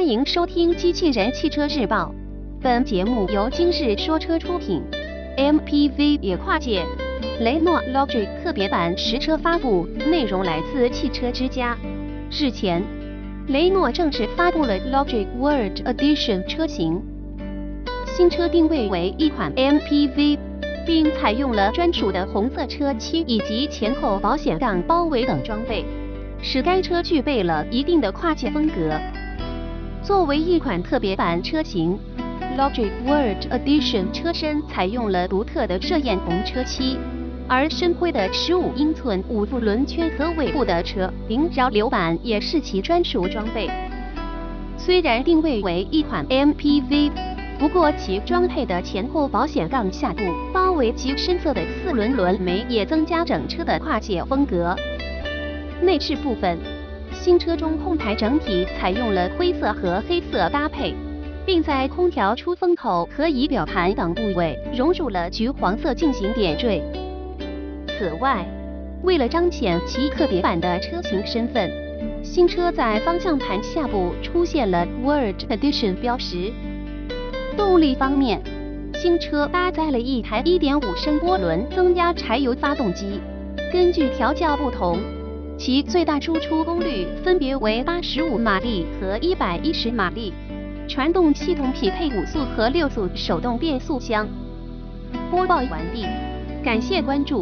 欢迎收听《机器人汽车日报》，本节目由今日说车出品。MPV 也跨界，雷诺 Logic 特别版实车发布，内容来自汽车之家。日前，雷诺正式发布了 Logic World Edition 车型，新车定位为一款 MPV，并采用了专属的红色车漆以及前后保险杠包围等装备，使该车具备了一定的跨界风格。作为一款特别版车型，Logic World Edition 车身采用了独特的射焰红车漆，而深灰的15英寸五辐轮圈和尾部的车顶扰流板也是其专属装备。虽然定位为一款 MPV，不过其装配的前后保险杠下部包围及深色的四轮轮眉也增加整车的跨界风格。内饰部分。新车中控台整体采用了灰色和黑色搭配，并在空调出风口和仪表盘等部位融入了橘黄色进行点缀。此外，为了彰显其特别版的车型身份，新车在方向盘下部出现了 World Edition 标识。动力方面，新车搭载了一台1.5升涡轮增压柴油发动机，根据调教不同。其最大输出功率分别为八十五马力和一百一十马力，传动系统匹配五速和六速手动变速箱。播报完毕，感谢关注。